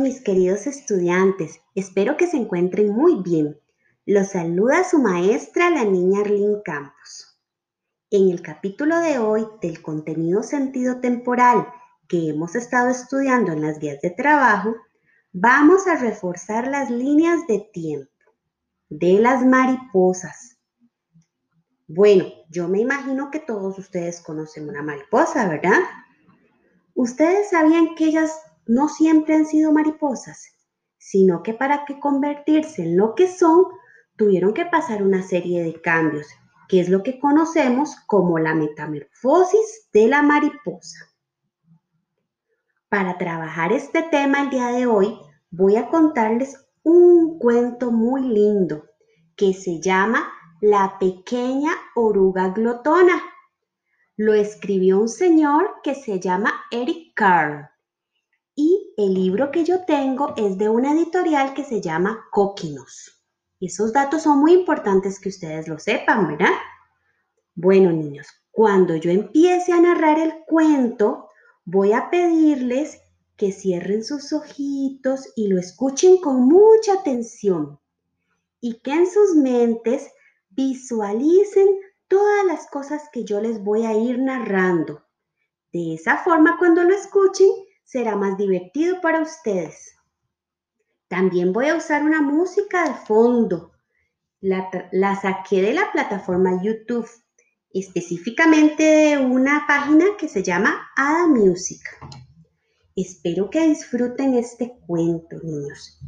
mis queridos estudiantes. Espero que se encuentren muy bien. Los saluda su maestra, la niña Arlene Campos. En el capítulo de hoy del contenido sentido temporal que hemos estado estudiando en las guías de trabajo, vamos a reforzar las líneas de tiempo de las mariposas. Bueno, yo me imagino que todos ustedes conocen una mariposa, ¿verdad? Ustedes sabían que ellas no siempre han sido mariposas, sino que para que convertirse en lo que son, tuvieron que pasar una serie de cambios, que es lo que conocemos como la metamorfosis de la mariposa. Para trabajar este tema el día de hoy, voy a contarles un cuento muy lindo que se llama La pequeña oruga glotona. Lo escribió un señor que se llama Eric Carr. El libro que yo tengo es de una editorial que se llama Coquinos. Esos datos son muy importantes que ustedes lo sepan, ¿verdad? Bueno, niños, cuando yo empiece a narrar el cuento, voy a pedirles que cierren sus ojitos y lo escuchen con mucha atención y que en sus mentes visualicen todas las cosas que yo les voy a ir narrando. De esa forma, cuando lo escuchen, será más divertido para ustedes. También voy a usar una música de fondo. La, saqué de la plataforma YouTube, específicamente de una página que se llama Ada Music. Espero que disfruten este cuento, niños.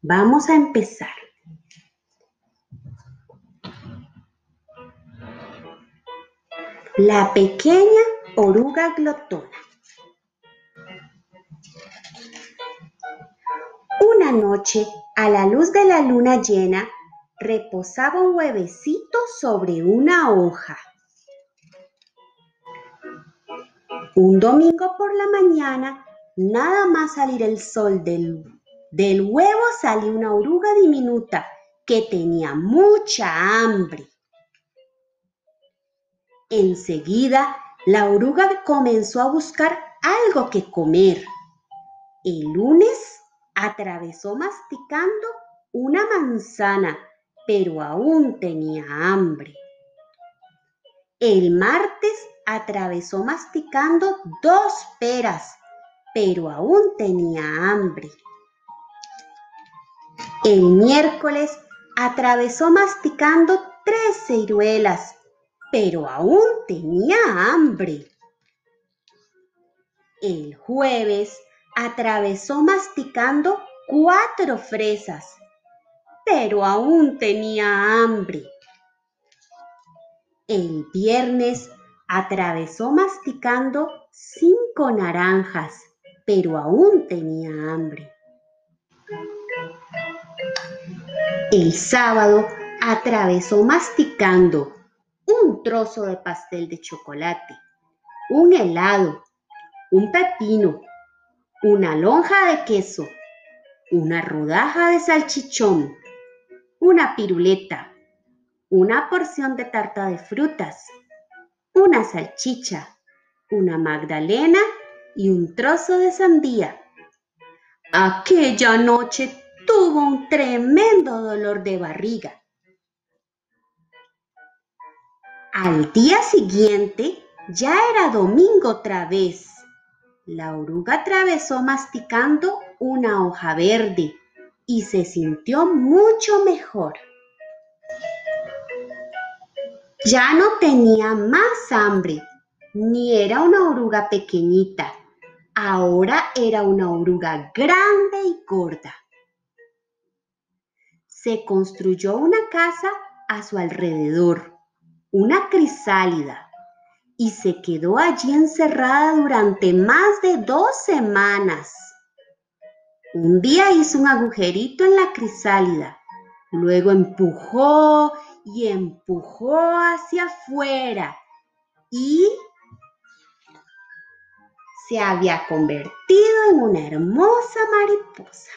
Vamos a empezar. La pequeña oruga glotona. Noche, a la luz de la luna llena, reposaba un huevecito sobre una hoja. Un domingo por la mañana, nada más salir el sol del, del huevo, salió una oruga diminuta que tenía mucha hambre. Enseguida, la oruga comenzó a buscar algo que comer. El lunes atravesó masticando una manzana, pero aún tenía hambre. El martes atravesó masticando dos peras, pero aún tenía hambre. El miércoles atravesó masticando tres ciruelas, pero aún tenía hambre. El jueves atravesó masticando cuatro fresas, pero aún tenía hambre. El viernes atravesó masticando cinco naranjas, pero aún tenía hambre. El sábado atravesó masticando un trozo de pastel de chocolate, un helado, un pepino, una lonja de queso, una rodaja de salchichón, una piruleta, una porción de tarta de frutas, una salchicha, una magdalena y un trozo de sandía. Aquella noche tuvo un tremendo dolor de barriga Al día siguiente ya era domingo otra vez. La oruga atravesó masticando una hoja verde y se sintió mucho mejor. Ya no tenía más hambre, ni era una oruga pequeñita. Ahora era una oruga grande y gorda. Se construyó una casa a su alrededor una crisálida y se quedó allí encerrada durante más de dos semanas. Un día hizo un agujerito en la crisálida, luego empujó y empujó hacia afuera y se había convertido en una hermosa mariposa.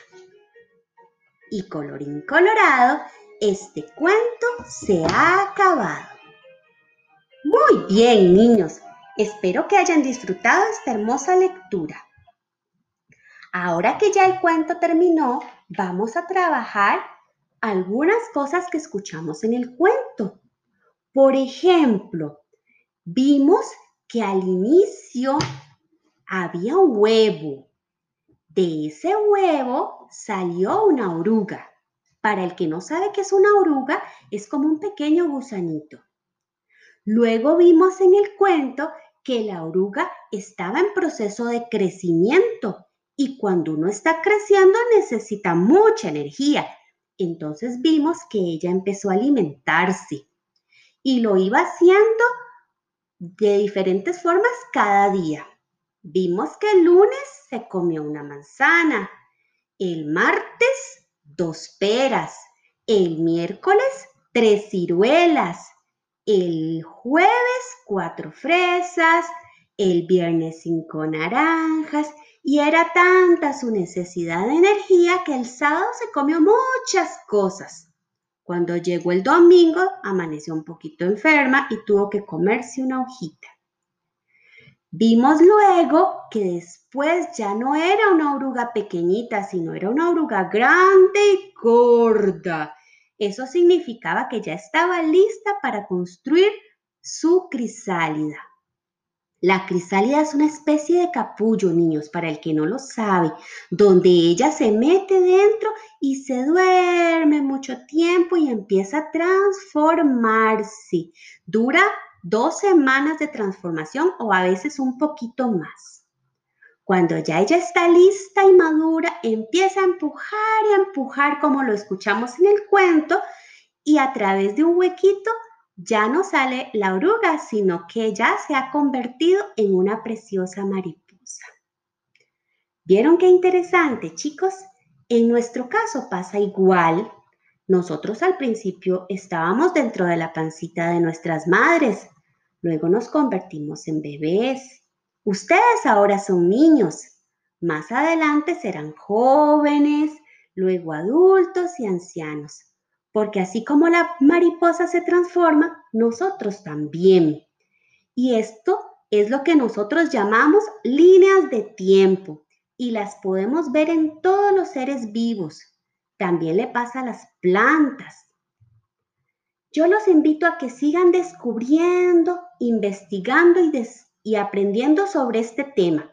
Y colorín colorado, este cuento se ha acabado. Muy bien, niños. Espero que hayan disfrutado esta hermosa lectura. Ahora que ya el cuento terminó, vamos a trabajar algunas cosas que escuchamos en el cuento. Por ejemplo, vimos que al inicio había un huevo. De ese huevo salió una oruga. Para el que no sabe qué es una oruga, es como un pequeño gusanito. Luego vimos en el cuento que la oruga estaba en proceso de crecimiento y cuando uno está creciendo necesita mucha energía. Entonces vimos que ella empezó a alimentarse y lo iba haciendo de diferentes formas cada día. Vimos que el lunes se comió una manzana, el martes dos peras, el miércoles tres ciruelas, el jueves cuatro fresas, el viernes cinco naranjas y era tanta su necesidad de energía que el sábado se comió muchas cosas. Cuando llegó el domingo, amaneció un poquito enferma y tuvo que comerse una hojita. Vimos luego que después ya no era una oruga pequeñita, sino era una oruga grande y gorda. Eso significaba que ya estaba lista para construir su crisálida. La crisálida es una especie de capullo, niños, para el que no lo sabe, donde ella se mete dentro y se duerme mucho tiempo y empieza a transformarse. Dura dos semanas de transformación o a veces un poquito más. Cuando ya ella está lista y madura, empieza a empujar y a empujar como lo escuchamos en el cuento y a través de un huequito ya no sale la oruga, sino que ya se ha convertido en una preciosa mariposa. ¿Vieron qué interesante, chicos? En nuestro caso pasa igual. Nosotros al principio estábamos dentro de la pancita de nuestras madres, luego nos convertimos en bebés. Ustedes ahora son niños, más adelante serán jóvenes, luego adultos y ancianos porque así como la mariposa se transforma, nosotros también. Y esto es lo que nosotros llamamos líneas de tiempo y las podemos ver en todos los seres vivos. También le pasa a las plantas. Yo los invito a que sigan descubriendo, investigando y, y aprendiendo sobre este tema.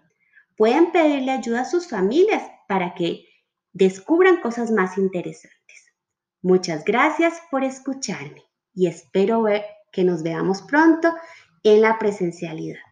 Pueden pedirle ayuda a sus familias para que descubran cosas más interesantes. Muchas gracias por escucharme y espero que nos veamos pronto en la presencialidad.